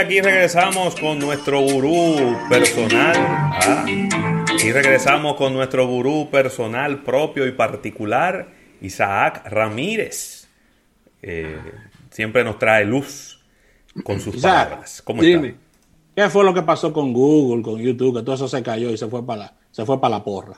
aquí regresamos con nuestro gurú personal. ¿ah? Y regresamos con nuestro gurú personal propio y particular, Isaac Ramírez. Eh, siempre nos trae luz con sus palabras. ¿Cómo dime, ¿qué fue lo que pasó con Google, con YouTube? Que todo eso se cayó y se fue para la, se fue para la porra.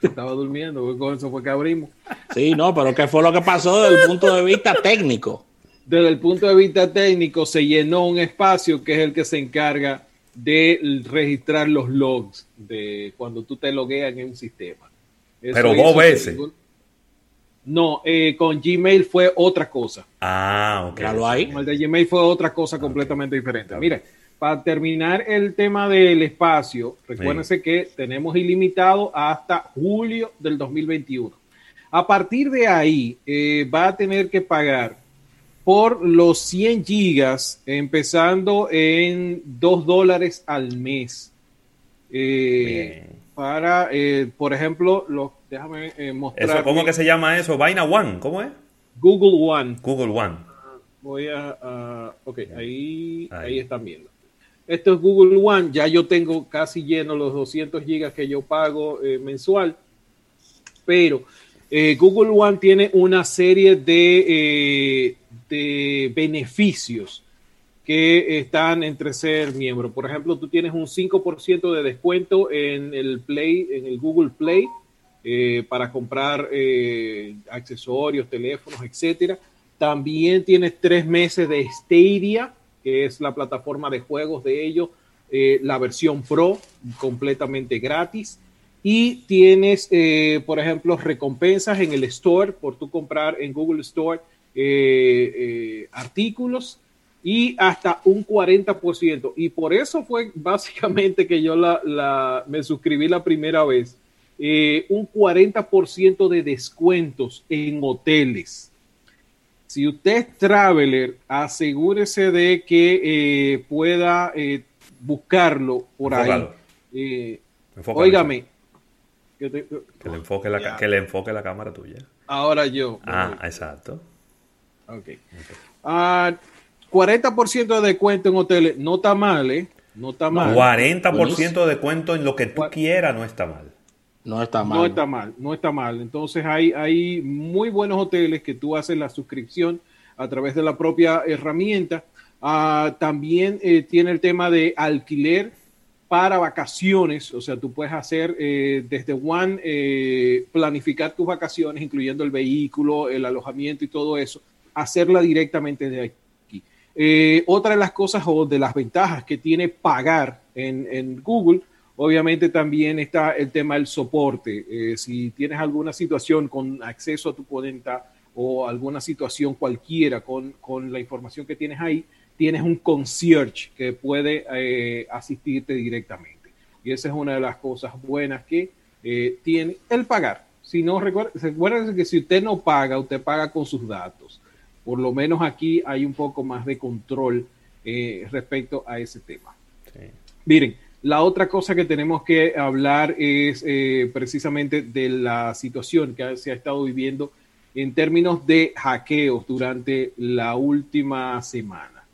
Estaba durmiendo, con eso fue que abrimos. Sí, no, pero ¿qué fue lo que pasó desde el punto de vista técnico? Desde el punto de vista técnico, se llenó un espacio que es el que se encarga de registrar los logs de cuando tú te logueas en un sistema. Pero dos veces. No, eh, con Gmail fue otra cosa. Ah, ok. Con el de Gmail fue otra cosa completamente diferente. Mire, para terminar el tema del espacio, recuérdense que tenemos ilimitado hasta julio del 2021. A partir de ahí, eh, va a tener que pagar por los 100 gigas, empezando en 2 dólares al mes. Eh, para, eh, por ejemplo, los, déjame eh, mostrar. ¿Cómo que se llama eso? Vaina One, ¿cómo es? Google One. Google One. Voy a, ok, ahí, ahí, están viendo. Esto es Google One, ya yo tengo casi lleno los 200 gigas que yo pago mensual, pero Google One tiene una serie de beneficios que están entre ser miembro. Por ejemplo, tú tienes un 5% de descuento en el Play, en el Google Play, eh, para comprar eh, accesorios, teléfonos, etcétera. También tienes tres meses de Stadia, que es la plataforma de juegos de ellos, eh, la versión Pro, completamente gratis. Y tienes, por ejemplo, recompensas en el Store por tu comprar en Google Store eh, eh, artículos y hasta un 40%. Y por eso fue básicamente que yo la, me suscribí la primera vez. Eh, un 40% de descuentos en hoteles. Si usted es traveler, asegúrese de que pueda buscarlo por ahí. óigame. Que, le enfoque la, que le enfoque la cámara tuya. Ahora yo. Ah, exacto. Ok. 40% ah, de descuento en hoteles, no está mal, ¿eh? No está mal. 40% de descuento en lo que tú quieras no está mal. No está mal. No está mal, no está mal. Entonces hay, hay muy buenos hoteles que tú haces la suscripción a través de la propia herramienta. Ah, también eh, tiene el tema de alquiler para vacaciones, o sea, tú puedes hacer eh, desde One, eh, planificar tus vacaciones, incluyendo el vehículo, el alojamiento y todo eso, hacerla directamente de aquí. Eh, otra de las cosas o de las ventajas que tiene pagar en, Google, obviamente también está el tema del soporte. Eh, si tienes alguna situación con acceso a tu cuenta o alguna situación cualquiera con, la información que tienes ahí, tienes un concierge que puede eh, asistirte directamente. Y esa es una de las cosas buenas que tiene el pagar. Si no, recuerden que si usted no paga, usted paga con sus datos por lo menos aquí hay un poco más de control eh, respecto a ese tema. Miren, la otra cosa que tenemos que hablar es eh, precisamente de la situación que se ha estado viviendo en términos de hackeos durante la última semana.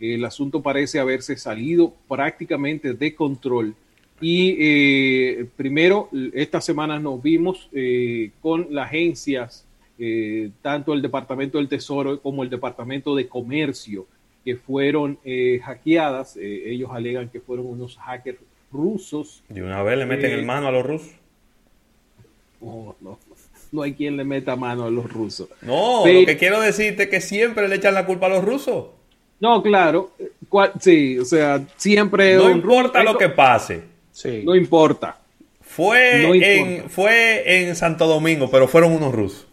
El asunto parece haberse salido prácticamente de control. Y eh, primero, esta semana nos vimos con las agencias eh, tanto el Departamento del Tesoro como el Departamento de Comercio, que fueron eh, hackeadas. Eh, ellos alegan que fueron unos hackers rusos. ¿Y una vez le meten el mano a los rusos? No, no, no hay quien le meta mano a los rusos. No, lo que quiero decirte es que siempre le echan la culpa a los rusos. No, claro. Sí, o sea, siempre. No importa lo que pase. Sí. No importa. Fue, En, fue en Santo Domingo, pero fueron unos rusos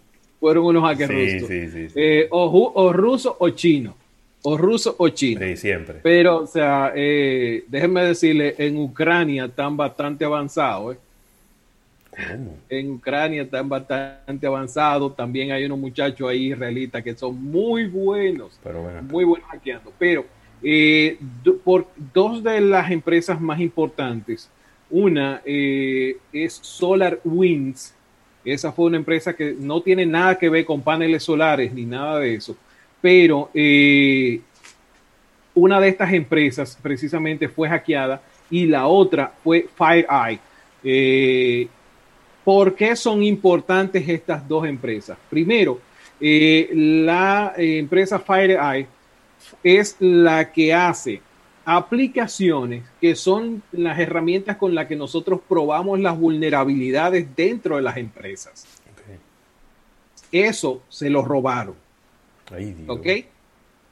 fueron unos hackers rusos. Eh, o, ruso o chino. O ruso o chino. Sí, siempre. Pero, o sea, eh, déjenme decirle, en Ucrania están bastante avanzados. ¿eh? ¿Cómo? En Ucrania están bastante avanzados. También hay unos muchachos ahí israelitas que son muy buenos. muy buenos hackeando. Pero por dos de las empresas más importantes, una es Solar Winds, esa fue una empresa que no tiene nada que ver con paneles solares ni nada de eso, pero eh, una de estas empresas precisamente fue hackeada y la otra fue FireEye. Eh, ¿Por qué son importantes estas dos empresas? Primero, eh, la empresa FireEye es la que hace aplicaciones que son las herramientas con las que nosotros probamos las vulnerabilidades dentro de las empresas. Eso se lo robaron. ¿Ok?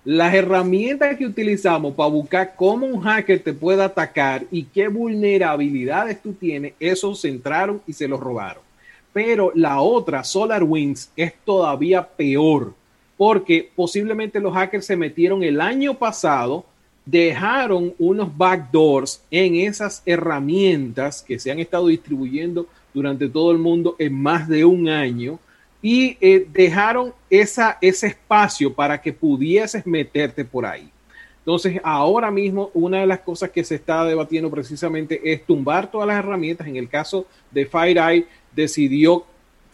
Las herramientas que utilizamos para buscar cómo un hacker te puede atacar y qué vulnerabilidades tú tienes, eso se entraron y se lo robaron. Pero la otra, SolarWinds, es todavía peor porque posiblemente los hackers se metieron el año pasado, dejaron unos backdoors en esas herramientas que se han estado distribuyendo durante todo el mundo en más de un año y eh, dejaron esa, ese espacio para que pudieses meterte por ahí. Entonces, ahora mismo, una de las cosas que se está debatiendo precisamente es tumbar todas las herramientas. En el caso de FireEye, decidió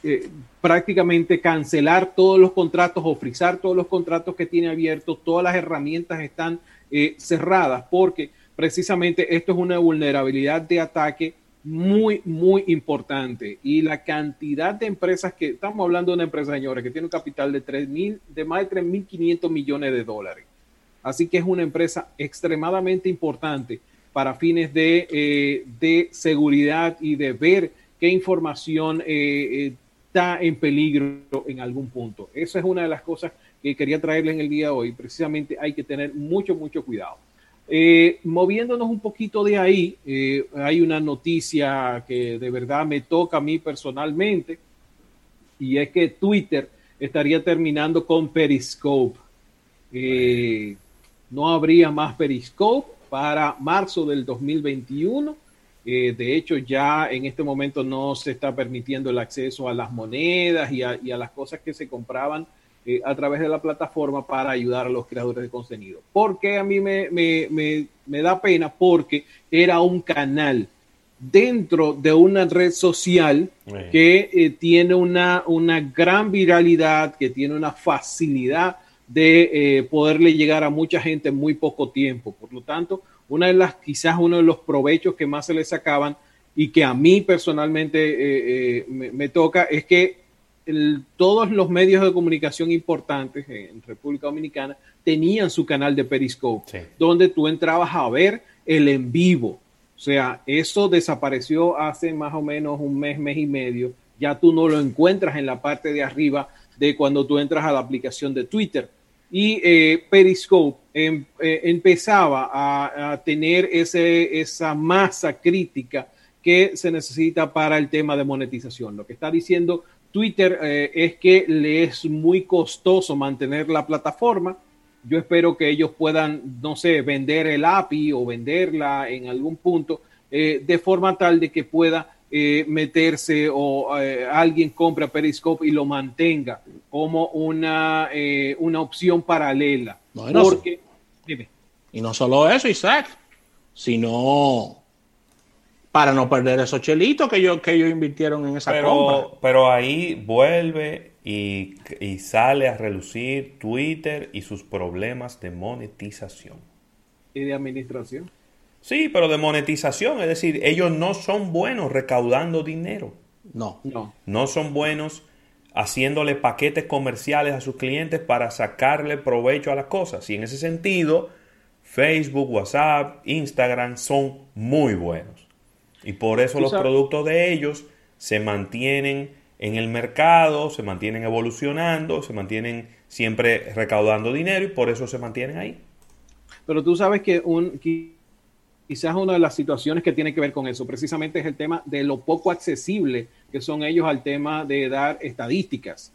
eh, prácticamente cancelar todos los contratos o frizar todos los contratos que tiene abiertos. Todas las herramientas están eh, cerradas porque precisamente esto es una vulnerabilidad de ataque muy, muy importante. Y la cantidad de empresas que, estamos hablando de una empresa, señores, que tiene un capital de, 3, mil, de más de 3.500 millones de dólares. Así que es una empresa extremadamente importante para fines de, eh, de seguridad y de ver qué información eh, está en peligro en algún punto. Esa es una de las cosas que quería traerles en el día de hoy. Precisamente hay que tener mucho, mucho cuidado. Eh, moviéndonos un poquito de ahí, eh, hay una noticia que de verdad me toca a mí personalmente y es que Twitter estaría terminando con Periscope. Eh, no habría más Periscope para marzo del 2021. de hecho, ya en este momento no se está permitiendo el acceso a las monedas y a, y a las cosas que se compraban eh, a través de la plataforma para ayudar a los creadores de contenido. Porque a mí me, me, da pena porque era un canal dentro de una red social que eh, tiene una, una gran viralidad, que tiene una facilidad de eh, poderle llegar a mucha gente en muy poco tiempo. Por lo tanto, una de las, quizás uno de los provechos que más se le sacaban y que a mí personalmente me, me, toca es que todos los medios de comunicación importantes en República Dominicana tenían su canal de Periscope, donde tú entrabas a ver el en vivo. O sea, eso desapareció hace más o menos un mes, mes y medio. Ya tú no lo encuentras en la parte de arriba de cuando tú entras a la aplicación de Twitter. Y eh, Periscope em, eh, empezaba a, a, tener ese, esa masa crítica que se necesita para el tema de monetización. Lo que está diciendo Twitter eh, es que le es muy costoso mantener la plataforma. Yo espero que ellos puedan, no sé, vender el API o venderla en algún punto eh, de forma tal de que pueda eh, meterse o alguien compre Periscope y lo mantenga como una, una opción paralela. Porque, Y no solo eso, Isaac, sino para no perder esos chelitos que ellos, que ellos invirtieron en esa pero, compra. Pero ahí vuelve y, y, sale a relucir Twitter y sus problemas de monetización. ¿Y de administración? Sí, pero de monetización, es decir, ellos no son buenos recaudando dinero. No. No. No son buenos haciéndole paquetes comerciales a sus clientes para sacarle provecho a las cosas. Y en ese sentido, Facebook, WhatsApp, Instagram son muy buenos. Y por eso los productos de ellos se mantienen en el mercado, se mantienen evolucionando, se mantienen siempre recaudando dinero y por eso se mantienen ahí. Pero tú sabes que un, quizás una de las situaciones que tiene que ver con eso precisamente es el tema de lo poco accesible que son ellos al tema de dar estadísticas.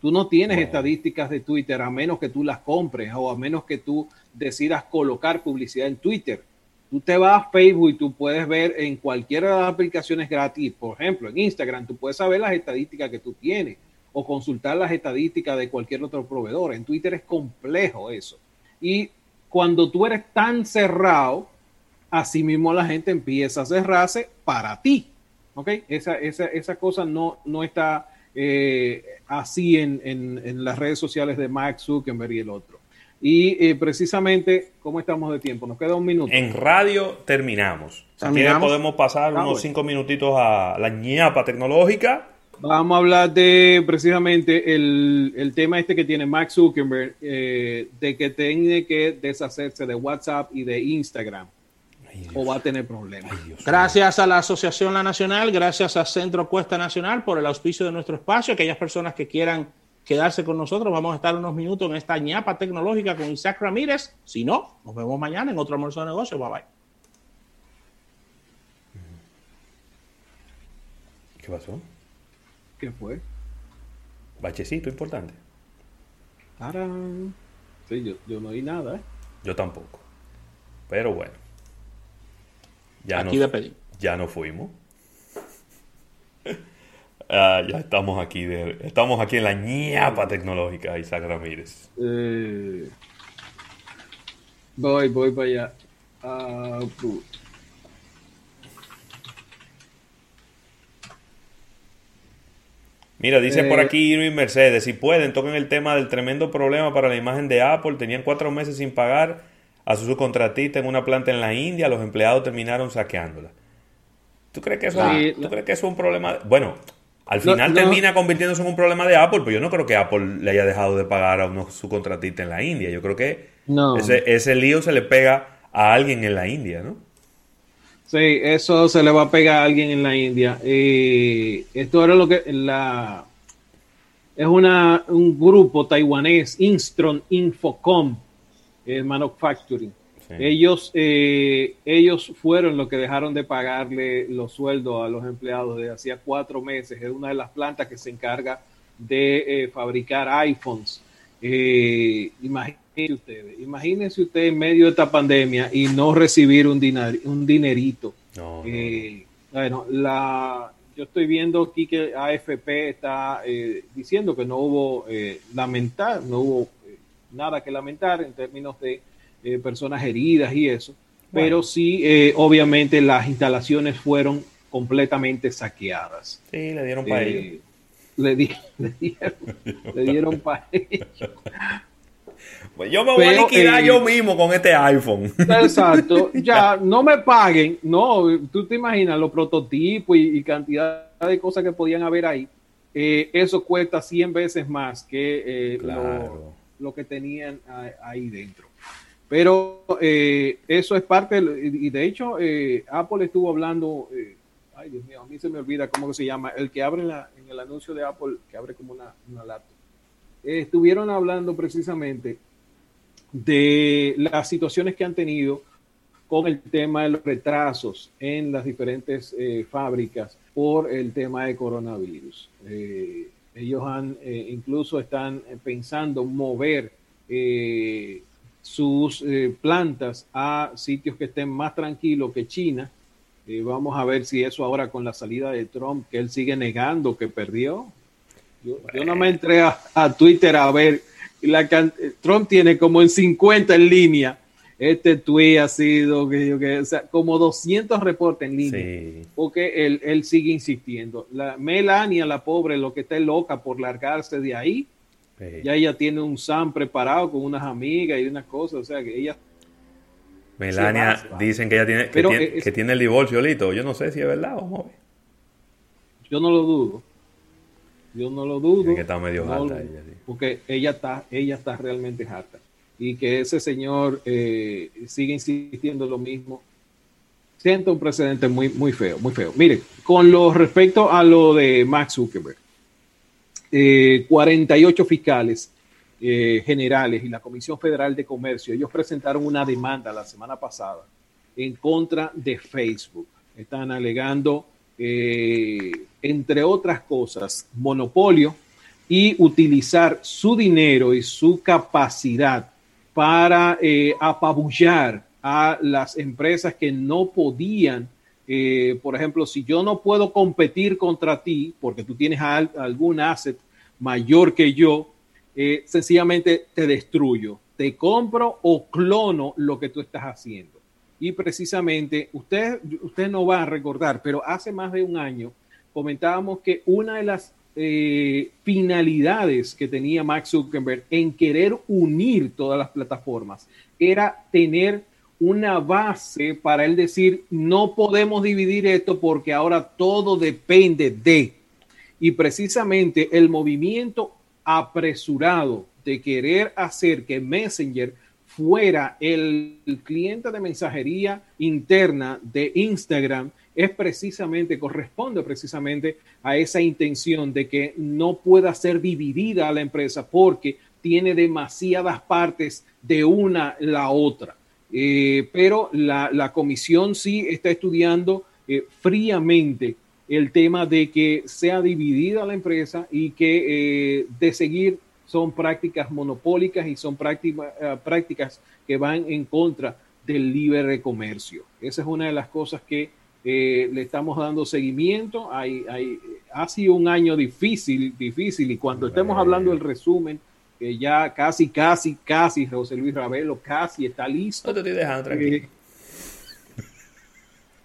Tú no tienes estadísticas de Twitter a menos que tú las compres o a menos que tú decidas colocar publicidad en Twitter. Tú te vas a Facebook y tú puedes ver en cualquiera de las aplicaciones gratis, por ejemplo, en Instagram, tú puedes saber las estadísticas que tú tienes o consultar las estadísticas de cualquier otro proveedor. En Twitter es complejo eso. Y cuando tú eres tan cerrado, así mismo la gente empieza a cerrarse para ti. ¿Ok? Esa, cosa no, no está eh, así en, en, en, las redes sociales de Max Zuckerberg y el otro. Y eh, precisamente, ¿cómo estamos de tiempo? Nos queda un minuto. En radio terminamos. Si podemos pasar ah, unos cinco minutitos a la ñapa tecnológica. Vamos a hablar de precisamente el, tema este que tiene Max Zuckerberg, eh, de que tiene que deshacerse de WhatsApp y de Instagram. o va a tener problemas. gracias a la Asociación La Nacional, gracias a Centro Cuesta Nacional por el auspicio de nuestro espacio. Aquellas personas que quieran quedarse con nosotros. Vamos a estar unos minutos en esta ñapa tecnológica con Isaac Ramírez. Si no, nos vemos mañana en otro almuerzo de negocio. Bye bye. ¿Qué pasó? ¿Qué fue? Bachecito importante. Ahora, sí, yo, no oí nada. ¿eh? Yo tampoco. Pero bueno. Ya Aquí nos, Ya no fuimos. Ah, ya estamos aquí, de, estamos aquí en la ñapa tecnológica, Isaac Ramírez. Eh, voy, voy para allá. Ah, Mira, dice por eh, aquí Irving Mercedes, si pueden, toquen el tema del tremendo problema para la imagen de Apple. Tenían cuatro meses sin pagar a su subcontratista en una planta en la India, los empleados terminaron saqueándola. ¿Tú crees que eso, ¿tú crees que eso es un problema? Bueno, al final termina convirtiéndose en un problema de Apple, pero yo no creo que Apple le haya dejado de pagar a uno su contratista en la India. Yo creo que ese, ese lío se le pega a alguien en la India, ¿no? Sí, eso se le va a pegar a alguien en la India. Eh, esto era lo que la es una, un grupo taiwanés, Instron Infocom, el Manufacturing ellos, eh, ellos fueron los que dejaron de pagarle los sueldos a los empleados de hacía cuatro meses. Es una de las plantas que se encarga de eh, fabricar iPhones. Eh, imagínense ustedes, imagínense ustedes en medio de esta pandemia y no recibir un, un dinerito. bueno, la, yo estoy viendo aquí que AFP está diciendo que no hubo lamentar, no hubo nada que lamentar en términos de eh, personas heridas y eso, pero sí, eh, obviamente las instalaciones fueron completamente saqueadas. Sí, le dieron para ellos. Eh, le, dieron, le dieron para ellos. Pues yo me voy a liquidar yo mismo con este iPhone. Exacto. Ya, no me paguen. No, tú te imaginas los prototipos y, cantidad de cosas que podían haber ahí. eso cuesta 100 veces más que lo, lo, que tenían ahí dentro. Pero eh, eso es parte, y de hecho eh, Apple estuvo hablando, eh, ay Dios mío, a mí se me olvida cómo se llama, el que abre en el anuncio de Apple, que abre como una, una laptop. estuvieron hablando precisamente de las situaciones que han tenido con el tema de los retrasos en las diferentes fábricas por el tema de coronavirus. ellos han, incluso están pensando mover sus eh, plantas a sitios que estén más tranquilos que China. Eh, vamos a ver si eso ahora con la salida de Trump, que él sigue negando que perdió. Yo, no me entré a, Twitter a ver, la Trump tiene como en 50 en línea. Este tweet ha sido que, como 200 reportes en línea, porque él, él, sigue insistiendo. La Melania, la pobre, lo que está loca por largarse de ahí, ya ella tiene un SAM preparado con unas amigas y unas cosas, o sea que ella... Melania, dicen que ella tiene, que, tiene, el divorcio listo. Yo no sé si es verdad, vamos Yo no lo dudo. Yo no lo dudo. que está medio harta Porque ella está, ella está realmente harta. Y que ese señor eh, sigue insistiendo lo mismo. Siento un precedente muy, muy feo, muy feo. Miren, con lo respecto a lo de Max Zuckerberg, 48 eh, fiscales eh, generales y la Comisión Federal de Comercio, ellos presentaron una demanda la semana pasada en contra de Facebook. Están alegando, eh, entre otras cosas, monopolio y utilizar su dinero y su capacidad para apabullar a las empresas que no podían por ejemplo, si yo no puedo competir contra ti porque tú tienes algún asset mayor que yo, eh, sencillamente te destruyo, te compro o clono lo que tú estás haciendo. Y precisamente, usted, usted no va a recordar, pero hace más de un año comentábamos que una de las eh, finalidades que tenía Max Zuckerberg en querer unir todas las plataformas era tener una base para él decir, no podemos dividir esto porque ahora todo depende de. Y precisamente el movimiento apresurado de querer hacer que Messenger fuera el, cliente de mensajería interna de Instagram es precisamente, corresponde precisamente a esa intención de que no pueda ser dividida la empresa porque tiene demasiadas partes de una la otra. Eh, pero la, comisión sí está estudiando eh, fríamente el tema de que sea dividida la empresa y que eh, de seguir son prácticas monopólicas y son prácticas que van en contra del libre comercio. Esa es una de las cosas que le estamos dando seguimiento. Hay, hay, ha sido un año difícil, difícil, y cuando estemos hablando del resumen, que ya casi, casi, casi José Luis Ravelo casi está listo. No te estoy dejando tranquilo.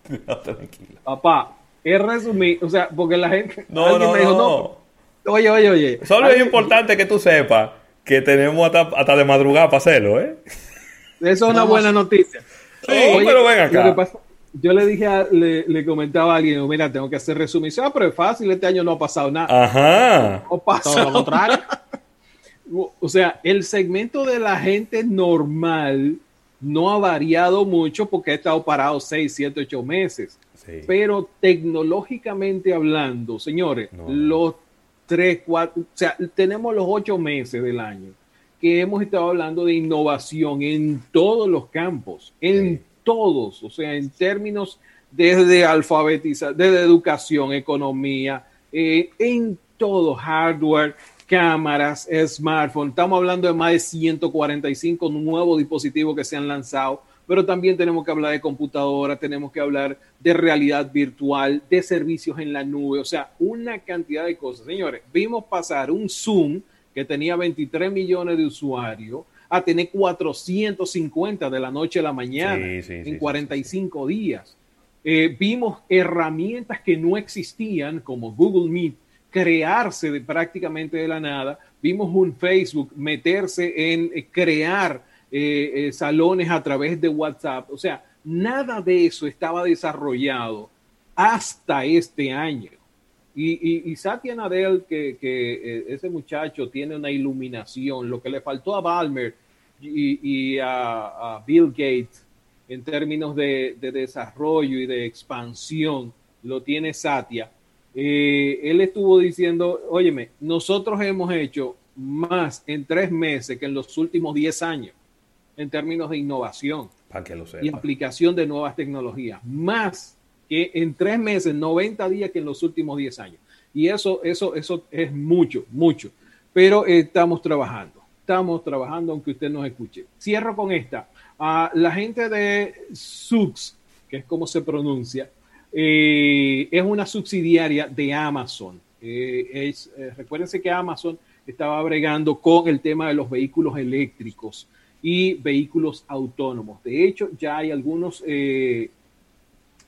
Eh, tranquilo. Papá, es resumir, o sea, porque la gente. No, no, me dijo, no. Oye, oye, oye. Solo es importante que tú sepas que tenemos hasta, de madrugada para hacerlo, ¿eh? Eso es una buena noticia. Sí, pero ven acá. yo le dije, le, le, comentaba a alguien, mira, tengo que hacer resumen. Ah, pero es fácil, este año no ha pasado nada. Ajá. No pasa. Todo lo contrario. o sea, el segmento de la gente normal no ha variado mucho porque ha estado parado 6, 7, 8 meses. Pero tecnológicamente hablando, señores, los 3, 4, o sea, tenemos los 8 meses del año que hemos estado hablando de innovación en todos los campos, en todos, o sea, en términos desde alfabetización, desde educación, economía, eh, en todo, hardware, cámaras, smartphones. Estamos hablando de más de 145 nuevos dispositivos que se han lanzado, pero también tenemos que hablar de computadora, tenemos que hablar de realidad virtual, de servicios en la nube, o sea, una cantidad de cosas. Señores, vimos pasar un Zoom que tenía 23 millones de usuarios a tener 450 de la noche a la mañana en 45 días. Eh, vimos herramientas que no existían como Google Meet, crearse de prácticamente de la nada. Vimos un Facebook meterse en eh, crear eh, eh, salones a través de WhatsApp. O sea, nada de eso estaba desarrollado hasta este año. Y, Satya Nadell, que, ese muchacho tiene una iluminación, lo que le faltó a Balmer y, a, Bill Gates en términos de desarrollo y de expansión, lo tiene Satya eh, él estuvo diciendo, óyeme, nosotros hemos hecho más en tres meses que en los últimos diez años en términos de innovación y aplicación de nuevas tecnologías, más que en tres meses, 90 días que en los últimos diez años. Y eso, eso, eso es mucho, mucho. Pero estamos trabajando, estamos trabajando aunque usted nos escuche. Cierro con esta. a la gente de SUX, que es como se pronuncia, eh, es una subsidiaria de Amazon. Eh, es, eh, recuérdense que Amazon estaba bregando con el tema de los vehículos eléctricos y vehículos autónomos. De hecho, ya hay algunos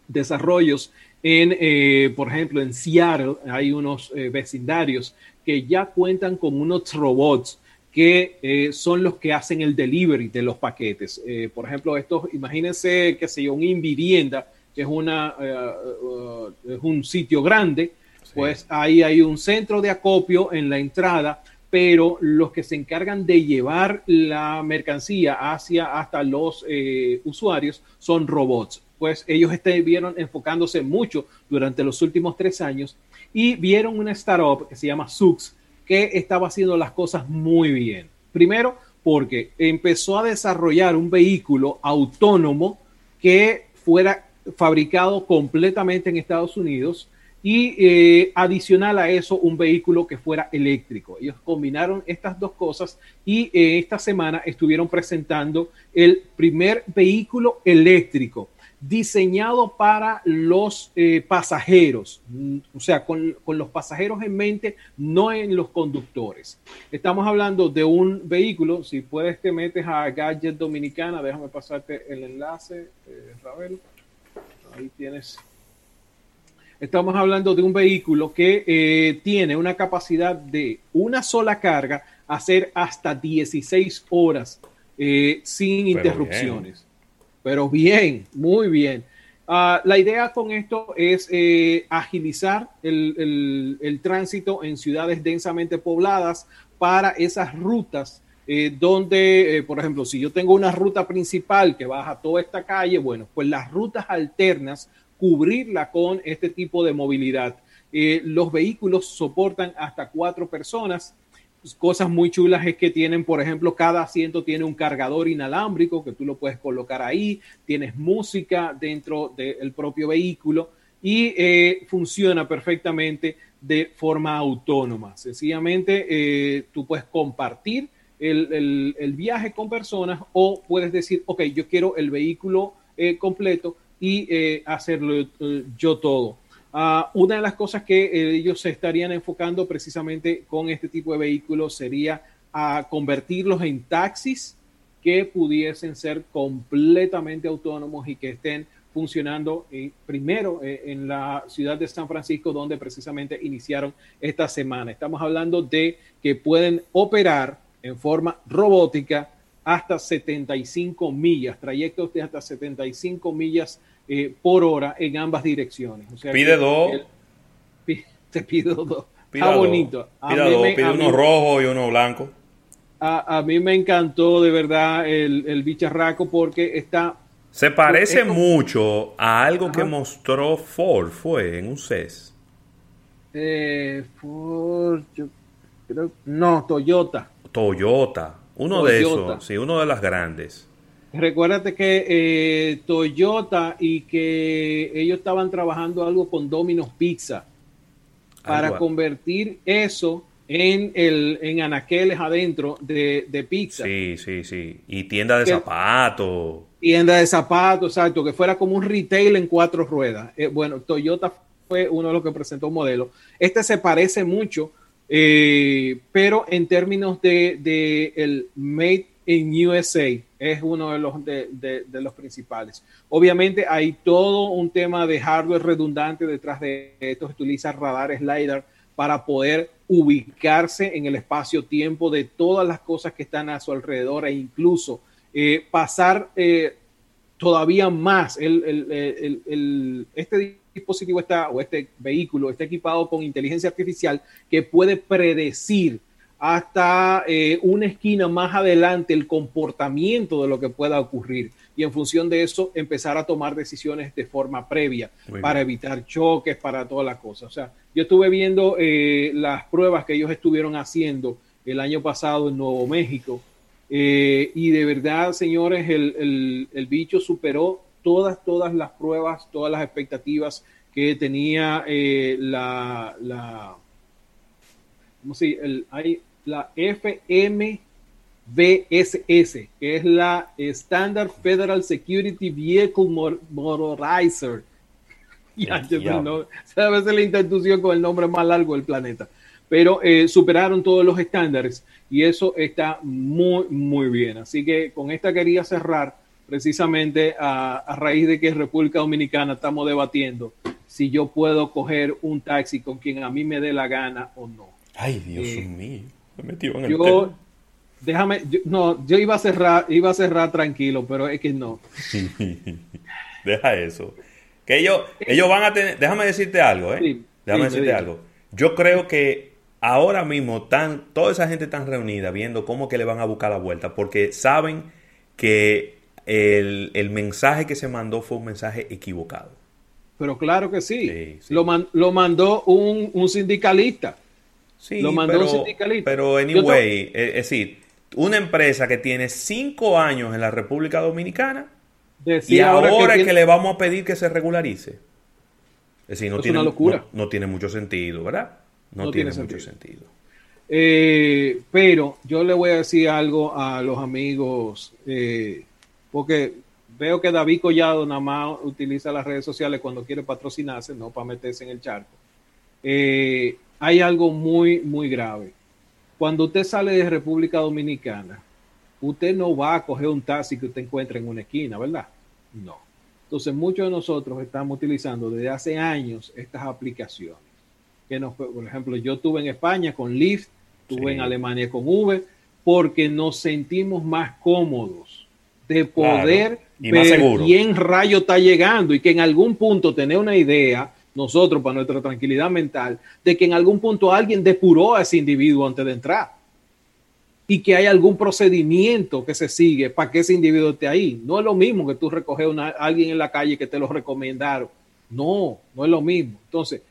desarrollos en, por ejemplo, en Seattle hay unos vecindarios que ya cuentan con unos robots que son los que hacen el delivery de los paquetes. por ejemplo, estos, imagínense que se un Invivienda que es, una, eh, eh, es un sitio grande, pues ahí hay un centro de acopio en la entrada, pero los que se encargan de llevar la mercancía hacia hasta los eh, usuarios son robots. Pues ellos estuvieron enfocándose mucho durante los últimos tres años y vieron una startup que se llama Sux que estaba haciendo las cosas muy bien. Primero, porque empezó a desarrollar un vehículo autónomo que fuera fabricado completamente en Estados Unidos y eh, adicional a eso un vehículo que fuera eléctrico. Ellos combinaron estas dos cosas y eh, esta semana estuvieron presentando el primer vehículo eléctrico diseñado para los eh, pasajeros, mm, o sea, con, con, los pasajeros en mente, no en los conductores. Estamos hablando de un vehículo, si puedes te metes a Gadget Dominicana, déjame pasarte el enlace, Ravel ahí tienes. Estamos hablando de un vehículo que eh, tiene una capacidad de una sola carga hacer hasta 16 horas eh, sin interrupciones. Pero bien, muy bien. Ah, la idea con esto es eh, agilizar el, tránsito en ciudades densamente pobladas para esas rutas eh, donde, por ejemplo, si yo tengo una ruta principal que baja toda esta calle, bueno, pues las rutas alternas, cubrirla con este tipo de movilidad. los vehículos soportan hasta cuatro personas pues, cosas muy chulas es que tienen, por ejemplo, cada asiento tiene un cargador inalámbrico que tú lo puedes colocar ahí, tienes música dentro del propio vehículo y eh, funciona perfectamente de forma autónoma. Sencillamente eh, tú puedes compartir el, viaje con personas o puedes decir, ok, yo quiero el vehículo eh, completo y hacerlo yo todo. Ah, una de las cosas que eh, ellos se estarían enfocando precisamente con este tipo de vehículos sería a convertirlos en taxis que pudiesen ser completamente autónomos y que estén funcionando eh, primero eh, en la ciudad de San Francisco, donde precisamente iniciaron esta semana. Estamos hablando de que pueden operar en forma robótica hasta 75 millas, trayectos de hasta 75 millas eh, por hora en ambas direcciones. pide dos. te pido dos. Está bonito. Pide dos, pide uno rojo y uno blanco. A, mí me encantó de verdad el, el bicharraco porque está... Se parece mucho a algo que mostró Ford, fue en un CES. Eh, Ford, yo creo, no, Toyota. Toyota, uno de esos, sí, uno de las grandes. Recuérdate que eh, Toyota y que ellos estaban trabajando algo con Domino's Pizza para convertir eso en el en anaqueles adentro de, pizza. Sí, sí, sí. Y tienda de zapatos. Tienda de zapatos, exacto, que fuera como un retail en cuatro ruedas. Eh, bueno, Toyota fue uno de los que presentó un modelo. Este se parece mucho, eh, pero en términos de, de el Made in USA es uno de los, de, los principales. Obviamente hay todo un tema de hardware redundante detrás de esto. Se utiliza radares LiDAR para poder ubicarse en el espacio-tiempo de todas las cosas que están a su alrededor e incluso eh, pasar eh, todavía más. este dispositivo está, o este vehículo está equipado con inteligencia artificial que puede predecir hasta eh, una esquina más adelante el comportamiento de lo que pueda ocurrir y en función de eso empezar a tomar decisiones de forma previa para evitar choques, para todas las cosas. O sea, yo estuve viendo eh, las pruebas que ellos estuvieron haciendo el año pasado en Nuevo México eh, y de verdad, señores, el, el, bicho superó todas, todas las pruebas, todas las expectativas que tenía la, la ¿cómo se, el, hay, la FMVSS, que es la Standard Federal Security Vehicle Motorizer. Ya, a veces la institución con el nombre más largo del planeta. Pero eh, superaron todos los estándares y eso está muy, muy bien. Así que con esta quería cerrar precisamente a, a raíz de que en República Dominicana estamos debatiendo si yo puedo coger un taxi con quien a mí me dé la gana o no. Ay, Dios eh, mío yo, déjame, no, yo iba a cerrar, iba a cerrar tranquilo, pero es que no. Deja eso. Que ellos, ellos van a tener, déjame decirte algo, ¿eh? déjame decirte algo. Yo creo que ahora mismo están, toda esa gente está reunida viendo cómo que le van a buscar la vuelta, porque saben que el, mensaje que se mandó fue un mensaje equivocado. Pero claro que sí. Lo, lo, mandó un, un sindicalista. Sí, lo mandó pero, un sindicalista. Pero, anyway, es decir, una empresa que tiene cinco años en la República Dominicana y ahora, que, le vamos a pedir que se regularice. Es decir, no, tiene, una locura. No, tiene mucho sentido, ¿verdad? No, tiene, mucho sentido. Eh, pero yo le voy a decir algo a los amigos, eh, porque veo que David Collado nada más utiliza las redes sociales cuando quiere patrocinarse, no para meterse en el charco. Eh, hay algo muy, muy grave. Cuando usted sale de República Dominicana, usted no va a coger un taxi que usted encuentre en una esquina, ¿verdad? No. Entonces, muchos de nosotros estamos utilizando desde hace años estas aplicaciones. Que nos, por ejemplo, yo estuve en España con Lyft, estuve en Alemania con Uber, porque nos sentimos más cómodos de poder ver quién rayo está llegando y que en algún punto tener una idea, nosotros para nuestra tranquilidad mental, de que en algún punto alguien depuró a ese individuo antes de entrar y que hay algún procedimiento que se sigue para que ese individuo esté ahí. No es lo mismo que tú recoges a alguien en la calle que te lo recomendaron. No, no es lo mismo. Entonces,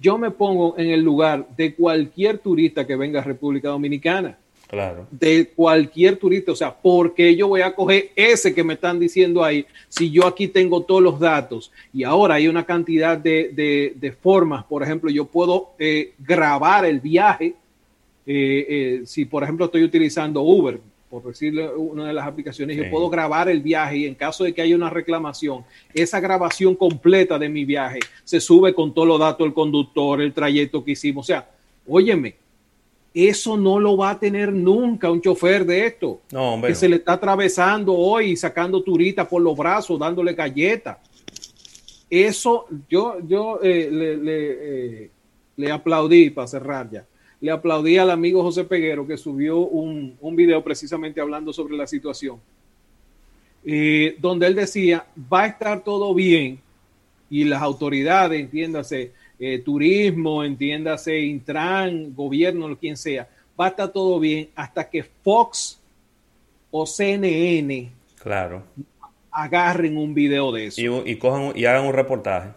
yo me pongo en el lugar de cualquier turista que venga a República Dominicana. Claro. De cualquier turista. O sea, ¿por qué yo voy a coger ese que me están diciendo ahí si yo aquí tengo todos los datos? Y ahora hay una cantidad de, formas. Por ejemplo, yo puedo eh, grabar el viaje eh, eh, si por ejemplo estoy utilizando Uber, por decirle una de las aplicaciones, yo puedo grabar el viaje y en caso de que haya una reclamación, esa grabación completa de mi viaje se sube con todos los datos del conductor, el trayecto que hicimos. O sea, óyeme, eso no lo va a tener nunca un chofer de esto, que se le está atravesando hoy y sacando turitas por los brazos, dándole galletas. Eso yo, yo eh, le, le aplaudí para cerrar ya. Le aplaudí al amigo José Peguero que subió un, un video precisamente hablando sobre la situación, eh, donde él decía, va a estar todo bien y las autoridades, entiéndase, eh, turismo, entiéndase, Intran, gobierno, quien sea, va a estar todo bien hasta que Fox o CNN claro. agarren un video de eso. Y, y, cojan, y hagan un reportaje.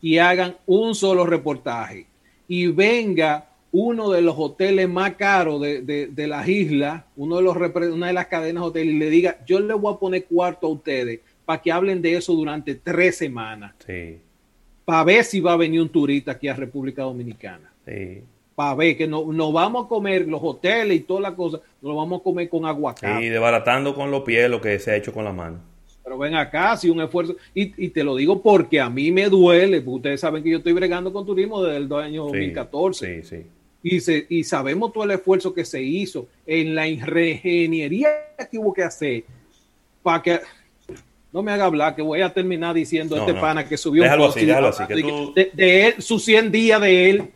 Y hagan un solo reportaje. Y venga uno de los hoteles más caros de, las islas, uno de los, una de las cadenas de hoteles, y le diga, yo le voy a poner cuarto a ustedes para que hablen de eso durante tres semanas. Sí. Para ver si va a venir un turista aquí a República Dominicana. Sí. Para ver que no, no vamos a comer los hoteles y todas las cosas, nos lo vamos a comer con aguacate. Sí, desbaratando con los pies lo que se ha hecho con la mano. Pero ven acá, si un esfuerzo, y, y, te lo digo porque a mí me duele, porque ustedes saben que yo estoy bregando con turismo desde el año 2014. Sí, sí y, sabemos todo el esfuerzo que se hizo en la ingeniería que hubo que hacer para que no me haga hablar que voy a terminar diciendo este pana que subió déjalo así, déjalo así, de, él, sus 100 días de él,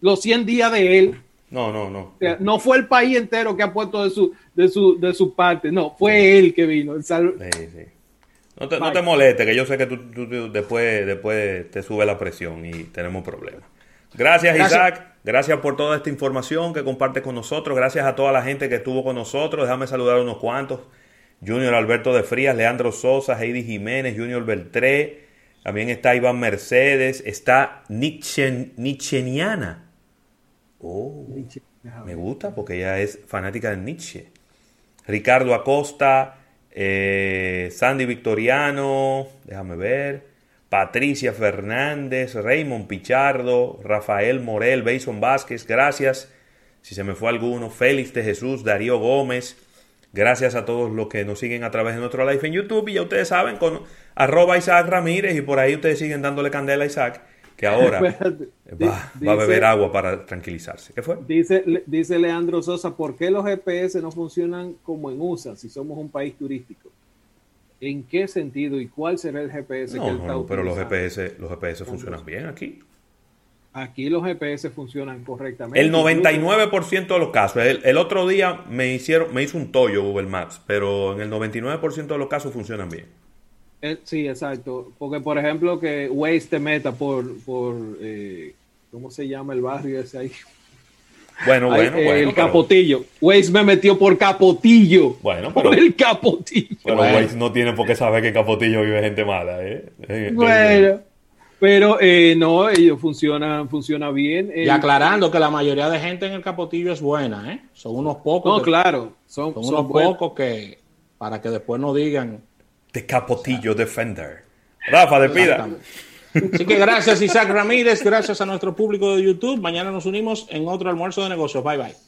los 100 días de él. No, no, no. no fue el país entero que ha puesto de su, de su, de su parte, no, fue él que vino. Sí, sí. No te, no te moleste, que yo sé que tú, después, después te sube la presión y tenemos problemas. Gracias, Isaac. Gracias por toda esta información que compartes con nosotros. Gracias a toda la gente que estuvo con nosotros. Déjame saludar a unos cuantos. Junior Alberto de Frías, Leandro Sosa, Heidi Jiménez, Junior Beltré. También está Iván Mercedes. Está Nietzscheana. Oh, me gusta porque ella es fanática de Nietzsche. Ricardo Acosta, eh, Sandy Victoriano. Déjame ver. Patricia Fernández, Raymond Pichardo, Rafael Morel, Bason Vázquez, gracias. Si se me fue alguno, Félix de Jesús, Darío Gómez, gracias a todos los que nos siguen a través de nuestro live en YouTube. Y ya ustedes saben, con arroba Isaac Ramírez, y por ahí ustedes siguen dándole candela a Isaac, que ahora va, a beber agua para tranquilizarse. ¿Qué fue? Dice, dice Leandro Sosa, ¿por qué los GPS no funcionan como en USA si somos un país turístico? ¿En qué sentido y cuál será el GPS que él está no, pero los GPS, los GPS funcionan bien aquí. Aquí los GPS funcionan correctamente. El 99% de los casos. El, otro día me hicieron, me hizo un tollo Google Maps, pero en el 99% de los casos funcionan bien. sí, exacto. Porque, por ejemplo, que Waze te meta por, por eh, ¿cómo se llama el barrio ese ahí? Bueno, bueno, bueno. El Capotillo. Waze me metió por Capotillo. Bueno, pero. Por el Capotillo. Pero Waze no tiene por qué saber que en Capotillo vive gente mala, ¿eh? Bueno. Pero eh, no, ellos funcionan, funciona bien. Y aclarando que la mayoría de gente en el Capotillo es buena, ¿eh? Son unos pocos. No, claro. Son, unos pocos que, para que después no digan. De Capotillo Defender. Rafa, despida. Así que gracias Isaac Ramírez, gracias a nuestro público de YouTube. Mañana nos unimos en otro almuerzo de negocios. Bye bye.